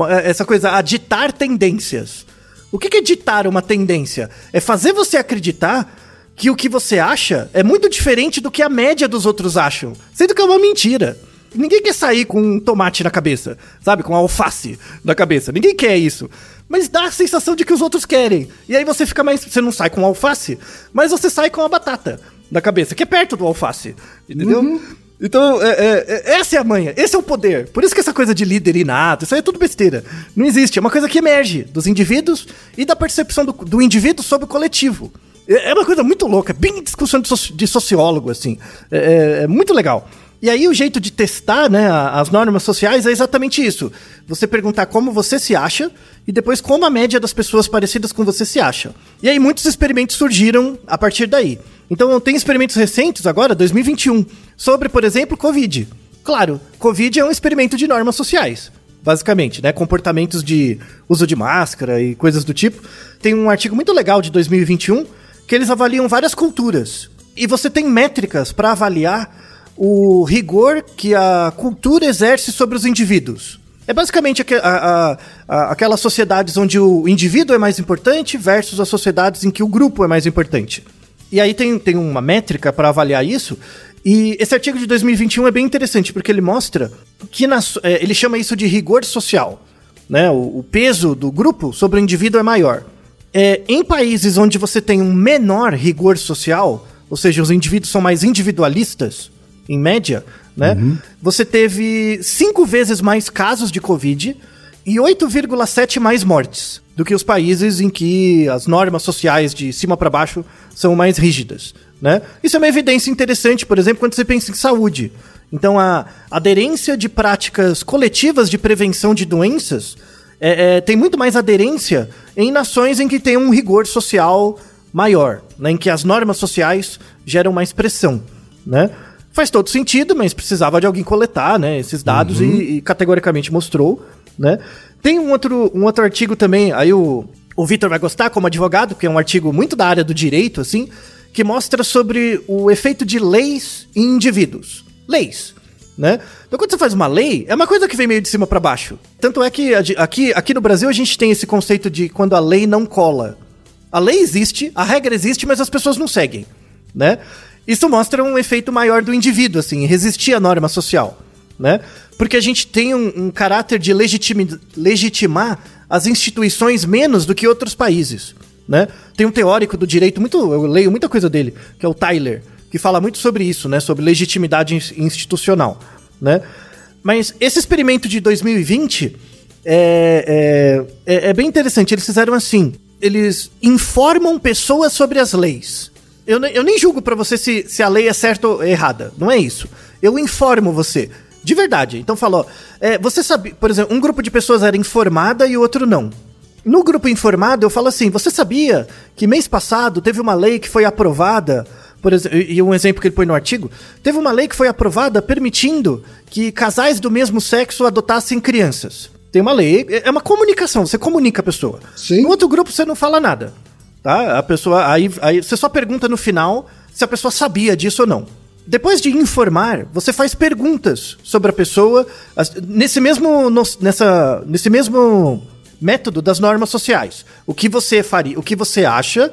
É, essa coisa, a ditar tendências. O que é ditar uma tendência? É fazer você acreditar que o que você acha é muito diferente do que a média dos outros acham. Sendo que é uma mentira. Ninguém quer sair com um tomate na cabeça, sabe? Com alface na cabeça. Ninguém quer isso. Mas dá a sensação de que os outros querem. E aí você fica mais. Você não sai com alface, mas você sai com a batata na cabeça, que é perto do alface. Entendeu? Uhum. Então, é, é, é, essa é a manha, esse é o poder. Por isso que essa coisa de líder inato, isso aí é tudo besteira. Não existe, é uma coisa que emerge dos indivíduos e da percepção do, do indivíduo sobre o coletivo. É, é uma coisa muito louca, bem discussão de sociólogo, assim. É, é, é, muito legal. E aí o jeito de testar né, as normas sociais é exatamente isso. Você perguntar como você se acha e depois como a média das pessoas parecidas com você se acha. E aí muitos experimentos surgiram a partir daí. Então tem experimentos recentes agora, 2021, sobre, por exemplo, Covid. Claro, Covid é um experimento de normas sociais basicamente, né? Comportamentos de uso de máscara e coisas do tipo. Tem um artigo muito legal de 2021 que eles avaliam várias culturas. E você tem métricas para avaliar o rigor que a cultura exerce sobre os indivíduos. É basicamente a, a, a, aquelas sociedades onde o indivíduo é mais importante versus as sociedades em que o grupo é mais importante. E aí tem, tem uma métrica para avaliar isso. E esse artigo de 2021 é bem interessante, porque ele mostra que na, é, ele chama isso de rigor social. Né? O, o, peso do grupo sobre o indivíduo é maior. É, em países onde você tem um menor rigor social, ou seja, os indivíduos são mais individualistas, em média, né? Uhum. Você teve cinco vezes mais casos de Covid e 8,7 mais mortes do que os países em que as normas sociais de cima para baixo são mais rígidas, né? Isso é uma evidência interessante, por exemplo, quando você pensa em saúde. Então, a aderência de práticas coletivas de prevenção de doenças é, é, tem muito mais aderência em nações em que tem um rigor social maior, né? em que as normas sociais geram mais pressão, né? Faz todo sentido, mas precisava de alguém coletar, né, esses dados uhum. e, e, categoricamente mostrou, né? Tem um outro, um outro artigo também, aí o, o Vitor vai gostar como advogado, que é um artigo muito da área do direito, assim, que mostra sobre o efeito de leis em indivíduos. Leis, né? Então quando você faz uma lei, é uma coisa que vem meio de cima para baixo. Tanto é que aqui, aqui no Brasil a gente tem esse conceito de quando a lei não cola. A lei existe, a regra existe, mas as pessoas não seguem, né? Isso mostra um efeito maior do indivíduo, assim, resistir à norma social, né? Porque a gente tem um, um caráter de legitimar as instituições menos do que outros países, né? Tem um teórico do direito, muito, eu leio muita coisa dele, que é o Tyler, que fala muito sobre isso, né? Sobre legitimidade institucional, né? Mas esse experimento de 2020 é, é, é, é bem interessante. Eles fizeram assim: eles informam pessoas sobre as leis. Eu, eu nem julgo para você se, se a lei é certa ou errada. Não é isso. Eu informo você. De verdade. Então falou. É, você sabe, por exemplo, um grupo de pessoas era informada e o outro não. No grupo informado, eu falo assim: você sabia que mês passado teve uma lei que foi aprovada? Por exemplo, e um exemplo que ele põe no artigo: teve uma lei que foi aprovada permitindo que casais do mesmo sexo adotassem crianças. Tem uma lei, é uma comunicação, você comunica a pessoa. Sim. No outro grupo você não fala nada. Tá? A pessoa. Aí, aí você só pergunta no final se a pessoa sabia disso ou não. Depois de informar, você faz perguntas sobre a pessoa nesse mesmo, nessa, nesse mesmo método das normas sociais. O que você faria, o que você acha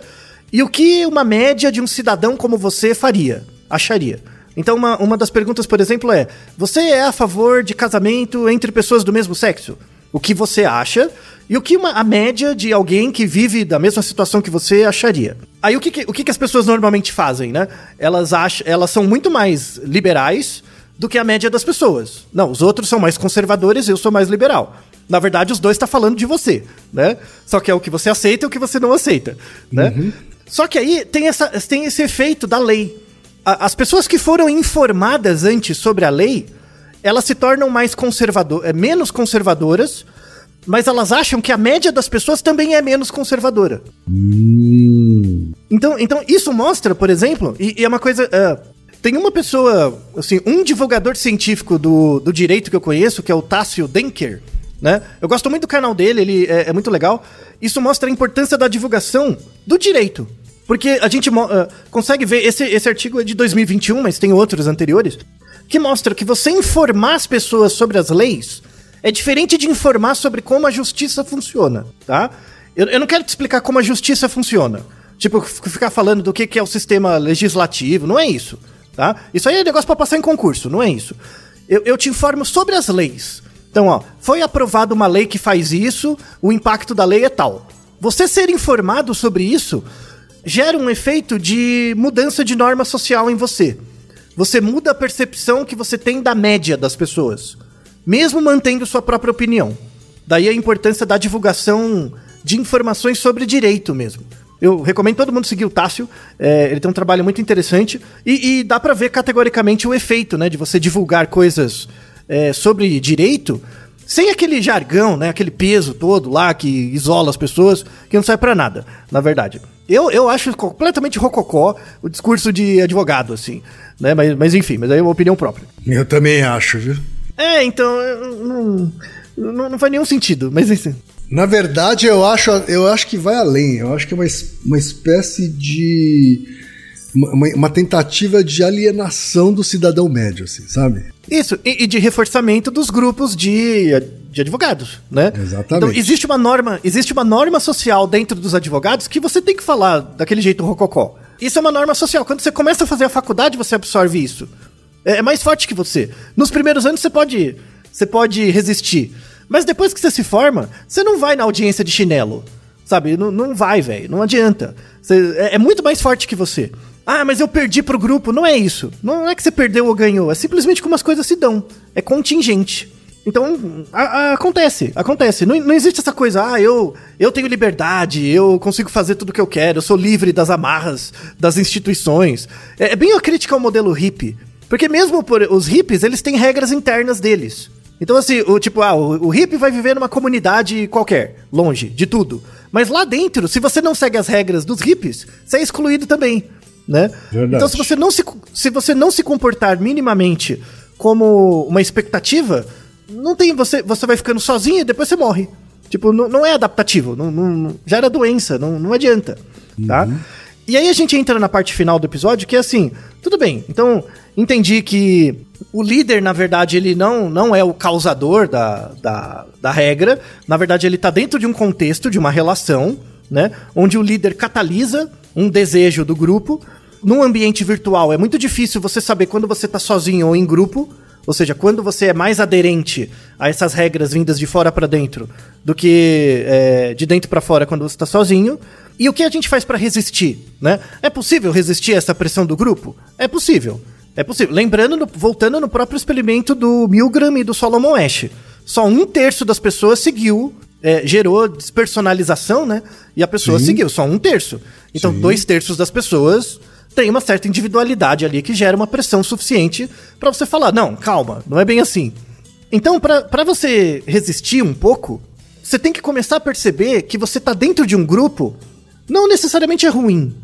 e o que uma média de um cidadão como você faria, acharia. Então, uma, uma das perguntas, por exemplo, é: você é a favor de casamento entre pessoas do mesmo sexo? O que você acha e o que uma, a média de alguém que vive da mesma situação que você acharia. Aí o que, que o que, que as pessoas normalmente fazem, né? Elas, acham, elas são muito mais liberais do que a média das pessoas. Não, os outros são mais conservadores, eu sou mais liberal. Na verdade, os dois estão tá falando de você, né? Só que é o que você aceita e o que você não aceita, né? Uhum. Só que aí tem, essa, tem esse efeito da lei as pessoas que foram informadas antes sobre a lei, elas se tornam mais conservadoras, é, menos conservadoras, mas elas acham que a média das pessoas também é menos conservadora. Então, então isso mostra, por exemplo, e, e é uma coisa. Uh, tem uma pessoa, assim, um divulgador científico do, do direito que eu conheço, que é o Tássio Denker, né? Eu gosto muito do canal dele, ele é, é muito legal. Isso mostra a importância da divulgação do direito. Porque a gente uh, consegue ver, esse, esse artigo é de 2021, mas tem outros anteriores, que mostra que você informar as pessoas sobre as leis é diferente de informar sobre como a justiça funciona, tá? Eu, eu não quero te explicar como a justiça funciona. Tipo, ficar falando do que, que é o sistema legislativo, não é isso, tá? Isso aí é negócio para passar em concurso, não é isso. Eu, eu te informo sobre as leis. Então, ó, foi aprovada uma lei que faz isso, o impacto da lei é tal. Você ser informado sobre isso gera um efeito de mudança de norma social em você. Você muda a percepção que você tem da média das pessoas, mesmo mantendo sua própria opinião. Daí a importância da divulgação de informações sobre direito mesmo. Eu recomendo todo mundo seguir o Tássio, é, ele tem um trabalho muito interessante e, e dá para ver categoricamente o efeito né, de você divulgar coisas é, sobre direito sem aquele jargão, né, aquele peso todo lá que isola as pessoas, que não serve para nada, na verdade. Eu, eu acho completamente rococó o discurso de advogado, assim. Né? Mas, mas enfim, mas aí é uma opinião própria. Eu também acho, viu? É, então. Não, não, não faz nenhum sentido, mas assim. Na verdade, eu acho, eu acho que vai além. Eu acho que é uma, uma espécie de uma, uma tentativa de alienação do cidadão médio, assim, sabe? Isso, e, e de reforçamento dos grupos de, de advogados, né? Exatamente. Então existe uma norma, existe uma norma social dentro dos advogados que você tem que falar daquele jeito rococó. Isso é uma norma social. Quando você começa a fazer a faculdade, você absorve isso. É, é mais forte que você. Nos primeiros anos você pode, você pode resistir. Mas depois que você se forma, você não vai na audiência de chinelo. Sabe? Não, não vai, velho. Não adianta. Você, é, é muito mais forte que você. Ah, mas eu perdi pro grupo. Não é isso. Não é que você perdeu ou ganhou. É simplesmente como as coisas se dão. É contingente. Então, a, a, acontece, acontece. Não, não existe essa coisa, ah, eu, eu tenho liberdade, eu consigo fazer tudo o que eu quero, eu sou livre das amarras das instituições. É, é bem uma crítica ao modelo hippie. Porque mesmo por, os hippies, eles têm regras internas deles. Então, assim, o tipo, ah, o, o hippie vai viver numa comunidade qualquer, longe de tudo. Mas lá dentro, se você não segue as regras dos hippies, você é excluído também né? Verdade. Então, se você, não se, se você não se comportar minimamente como uma expectativa, não tem você você vai ficando sozinho e depois você morre. Tipo, não, não é adaptativo, não, não, já era doença, não, não adianta, tá? E aí a gente entra na parte final do episódio que é assim, tudo bem, então entendi que o líder, na verdade, ele não, não é o causador da, da, da regra, na verdade ele tá dentro de um contexto, de uma relação, né? Onde o líder catalisa um desejo do grupo num ambiente virtual é muito difícil você saber quando você está sozinho ou em grupo, ou seja, quando você é mais aderente a essas regras vindas de fora para dentro do que é, de dentro para fora quando você está sozinho. E o que a gente faz para resistir, né? É possível resistir a essa pressão do grupo? É possível. É possível. Lembrando, no, voltando no próprio experimento do Milgram e do Solomon Ash. Só um terço das pessoas seguiu, é, gerou despersonalização, né? E a pessoa Sim. seguiu, só um terço. Então, Sim. dois terços das pessoas tem uma certa individualidade ali que gera uma pressão suficiente para você falar: não, calma, não é bem assim. Então, para você resistir um pouco, você tem que começar a perceber que você tá dentro de um grupo, não necessariamente é ruim.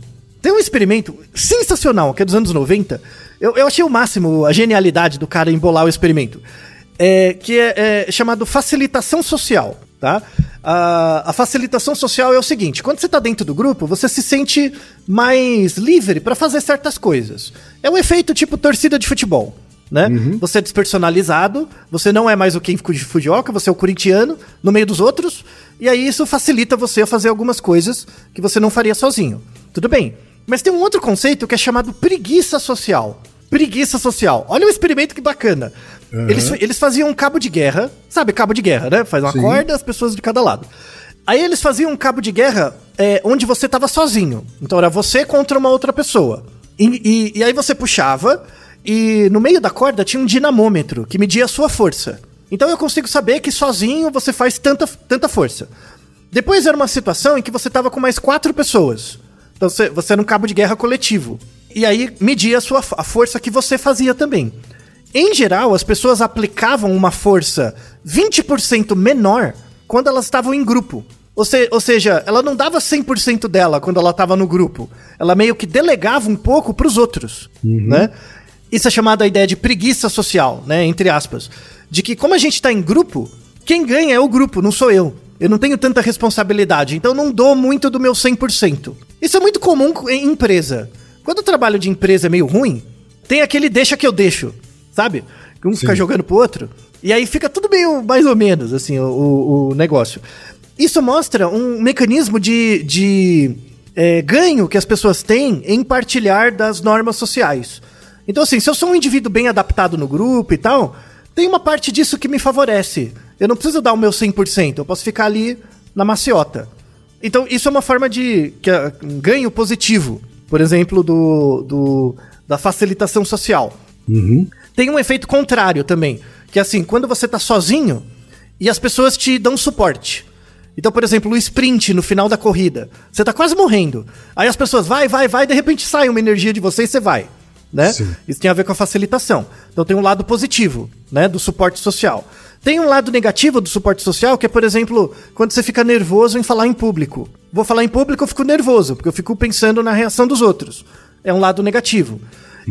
Tem um experimento sensacional, que é dos anos 90. Eu, eu achei o máximo a genialidade do cara embolar o experimento. É, que é, é chamado facilitação social, tá? A, a facilitação social é o seguinte: quando você está dentro do grupo, você se sente mais livre para fazer certas coisas. É um efeito tipo torcida de futebol. Né? Você é despersonalizado, você não é mais o Ken Fujioka, você é o corintiano no meio dos outros, e aí isso facilita você a fazer algumas coisas que você não faria sozinho. Tudo bem. Mas tem um outro conceito que é chamado preguiça social. Preguiça social. Olha o experimento que bacana. Eles, eles faziam um cabo de guerra, sabe, cabo de guerra, né? Faz uma Sim. corda, as pessoas de cada lado. Aí eles faziam um cabo de guerra é, onde você tava sozinho. Então era você contra uma outra pessoa. E, e- e aí você puxava, e no meio da corda tinha um dinamômetro que media a sua força. Então eu consigo saber que sozinho você faz tanta, tanta força. Depois era uma situação em que você tava com mais quatro pessoas. Então você, você era um cabo de guerra coletivo. E aí media a, sua, a força que você fazia também. Em geral, as pessoas aplicavam uma força 20% menor quando elas estavam em grupo. Ou, se- ou seja, ela não dava 100% dela quando ela estava no grupo. Ela meio que delegava um pouco para os outros, né? Isso é chamado a ideia de preguiça social, né? Entre aspas. De que como a gente está em grupo, quem ganha é o grupo, não sou eu. Eu não tenho tanta responsabilidade, então não dou muito do meu 100%. Isso é muito comum em empresa. Quando o trabalho de empresa é meio ruim, tem aquele deixa que eu deixo, sabe? Que Um fica jogando pro outro. E aí fica tudo meio mais ou menos, assim, o, o- negócio. Isso mostra um mecanismo de, de é, ganho que as pessoas têm em partilhar das normas sociais. Então, assim, se eu sou um indivíduo bem adaptado no grupo e tal, tem uma parte disso que me favorece. Eu não preciso dar o meu 100%, eu posso ficar ali na maciota. Então, isso é uma forma de que é um ganho positivo, por exemplo, do, do- da facilitação social. Tem um efeito contrário também, que é assim, quando você tá sozinho e as pessoas te dão suporte. Então, por exemplo, o sprint no final da corrida, você tá quase morrendo. Aí as pessoas vai, vai, vai, de repente sai uma energia de você e você vai, né? Sim. Isso tem a ver com a facilitação. Então tem um lado positivo, né, do suporte social. Tem um lado negativo do suporte social, que é, por exemplo, quando você fica nervoso em falar em público. Vou falar em público, eu fico nervoso, porque eu fico pensando na reação dos outros. É um lado negativo.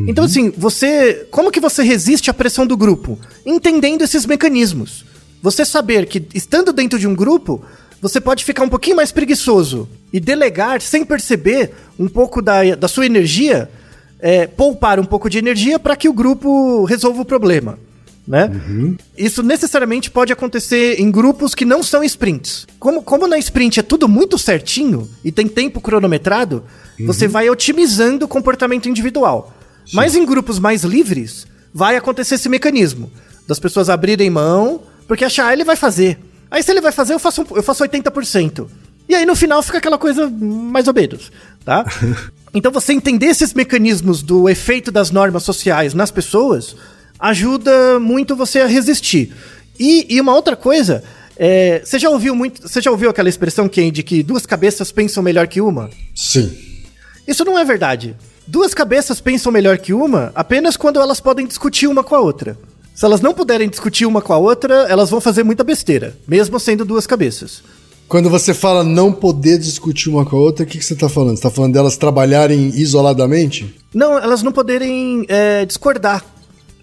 Então, assim, você. Como que você resiste à pressão do grupo? Entendendo esses mecanismos. Você saber que, estando dentro de um grupo, você pode ficar um pouquinho mais preguiçoso e delegar, sem perceber, um pouco da, da sua energia é, poupar um pouco de energia para que o grupo resolva o problema. Né? Isso necessariamente pode acontecer em grupos que não são sprints. Como, como na sprint é tudo muito certinho e tem tempo cronometrado, você vai otimizando o comportamento individual. Mas em grupos mais livres, vai acontecer esse mecanismo das pessoas abrirem mão, porque achar ah, ele vai fazer. Aí se ele vai fazer, eu faço, eu faço 80%. E aí no final fica aquela coisa mais ou menos, tá? Então você entender esses mecanismos do efeito das normas sociais nas pessoas ajuda muito você a resistir. E, e uma outra coisa, é, você já ouviu muito, você já ouviu aquela expressão Ken, de que duas cabeças pensam melhor que uma? Sim. Isso não é verdade. Duas cabeças pensam melhor que uma apenas quando elas podem discutir uma com a outra. Se elas não puderem discutir uma com a outra, elas vão fazer muita besteira, mesmo sendo duas cabeças. Quando você fala não poder discutir uma com a outra, o que, que você está falando? Você está falando delas trabalharem isoladamente? Não, elas não poderem é, discordar.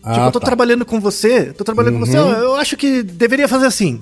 Ah, tipo, eu tô tá. trabalhando com você, tô trabalhando com você, ó, eu acho que deveria fazer assim,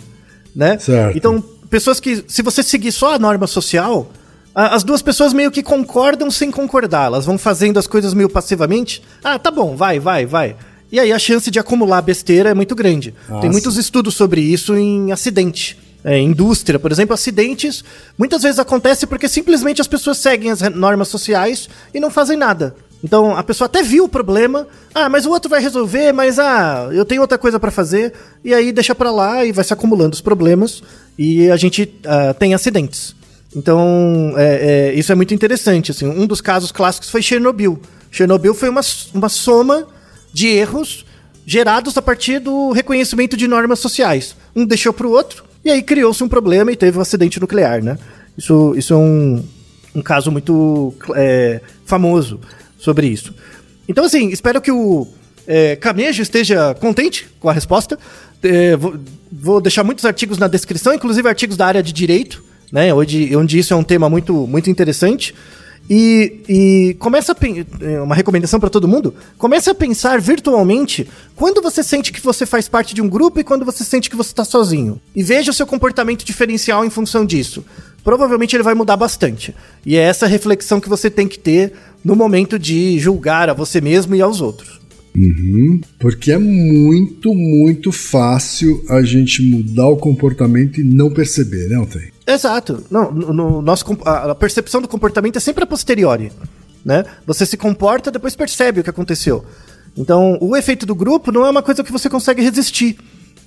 né? Certo. Então, pessoas que, se você seguir só a norma social, as duas pessoas meio que concordam sem concordar, elas vão fazendo as coisas meio passivamente. Ah, tá bom, vai, vai, vai. E aí a chance de acumular besteira é muito grande. Ah, Tem muitos estudos sobre isso em acidente. É, indústria, por exemplo, acidentes muitas vezes acontece porque simplesmente as pessoas seguem as normas sociais e não fazem nada. Então a pessoa até viu o problema, ah, mas o outro vai resolver, mas ah, eu tenho outra coisa pra fazer, e aí deixa pra lá e vai se acumulando os problemas e a gente ah, tem acidentes. Então é, é, isso é muito interessante. Assim, um dos casos clássicos foi Chernobyl. Chernobyl foi uma, uma soma de erros gerados a partir do reconhecimento de normas sociais. Um deixou pro outro, e aí criou-se um problema e teve um acidente nuclear, né? Isso, isso é um, um caso muito é, famoso sobre isso. Então, assim, espero que o é, Camejo esteja contente com a resposta. É, vou, vou deixar muitos artigos na descrição, inclusive artigos da área de direito, né? Onde, onde isso é um tema muito, muito interessante. E, e começa a é, uma recomendação para todo mundo. Comece a pensar virtualmente quando você sente que você faz parte de um grupo e quando você sente que você está sozinho. E veja o seu comportamento diferencial em função disso. Provavelmente ele vai mudar bastante. E é essa reflexão que você tem que ter no momento de julgar a você mesmo e aos outros. Porque é muito, muito fácil a gente mudar o comportamento e não perceber, né, Altair? Exato. Não, no, no nosso, a percepção do comportamento é sempre a posteriori. Né? Você se comporta, depois percebe o que aconteceu. Então, o efeito do grupo não é uma coisa que você consegue resistir.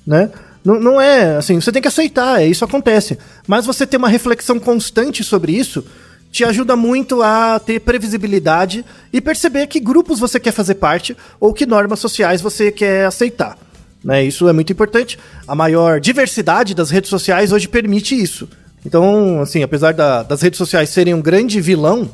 Né? Não, não é assim, você tem que aceitar, é, isso acontece. Mas você ter uma reflexão constante sobre isso te ajuda muito a ter previsibilidade e perceber que grupos você quer fazer parte ou que normas sociais você quer aceitar. Né? Isso é muito importante. A maior diversidade das redes sociais hoje permite isso. Então, assim, apesar da- das redes sociais serem um grande vilão,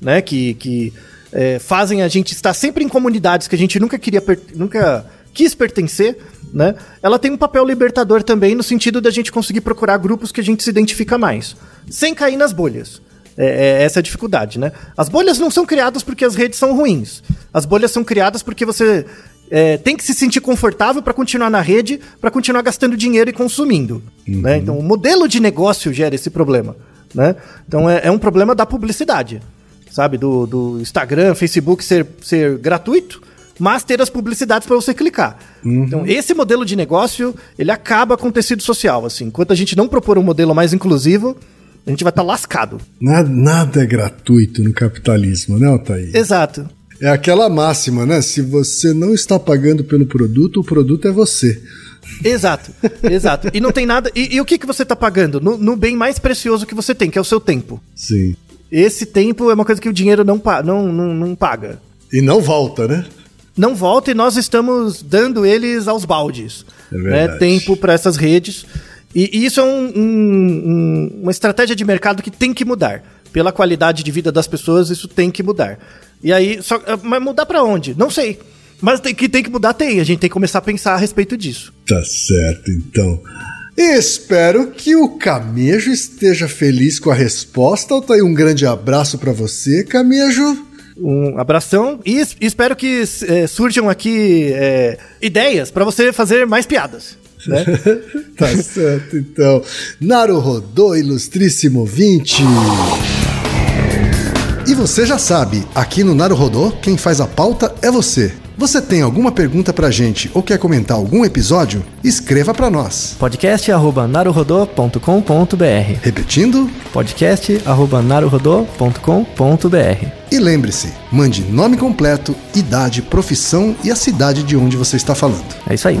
né, que, que é, fazem a gente estar sempre em comunidades que a gente nunca queria, nunca quis pertencer, né, ela tem um papel libertador também no sentido da gente conseguir procurar grupos que a gente se identifica mais, sem cair nas bolhas. É, é essa a dificuldade, né? As bolhas não são criadas porque as redes são ruins. As bolhas são criadas porque você é, tem que se sentir confortável para continuar na rede, para continuar gastando dinheiro e consumindo. Né? Então, o modelo de negócio gera esse problema. Né? Então, é, é um problema da publicidade, sabe? Do, do Instagram, Facebook ser, ser gratuito, mas ter as publicidades para você clicar. Então, esse modelo de negócio, ele acaba com o tecido social. Assim. Enquanto a gente não propor um modelo mais inclusivo, a gente vai estar lascado. Nada, nada é gratuito no capitalismo, né, Altair? Exato. É aquela máxima, né? Se você não está pagando pelo produto, o produto é você. Exato, exato. E não tem nada. E, e o que, que você tá pagando? No, no bem mais precioso que você tem, que é o seu tempo. Sim. Esse tempo é uma coisa que o dinheiro não, não, não, não paga. E não volta, né? Não volta e nós estamos dando eles aos baldes. É né? verdade. Tempo para essas redes. E, e isso é um- um- um- uma estratégia de mercado que tem que mudar. Pela qualidade de vida das pessoas, isso tem que mudar. E aí, só, mas mudar para onde? Não sei. Mas tem que, tem que mudar, tem. A gente tem que começar a pensar a respeito disso. Tá certo, então. Espero que o Camejo esteja feliz com a resposta. Altair, um grande abraço para você, Camejo. Um abração e es- espero que eh, surjam aqui eh, ideias para você fazer mais piadas. Né? Tá certo, então. Naru Rodô, ilustríssimo 20. E você já sabe, aqui no Naruhodô, quem faz a pauta é você. Você tem alguma pergunta pra gente ou quer comentar algum episódio? Escreva pra nós. podcast@naruhodô.com.br. Repetindo, podcast@naruhodô.com.br. e lembre-se, mande nome completo, idade, profissão e a cidade de onde você está falando. É isso aí.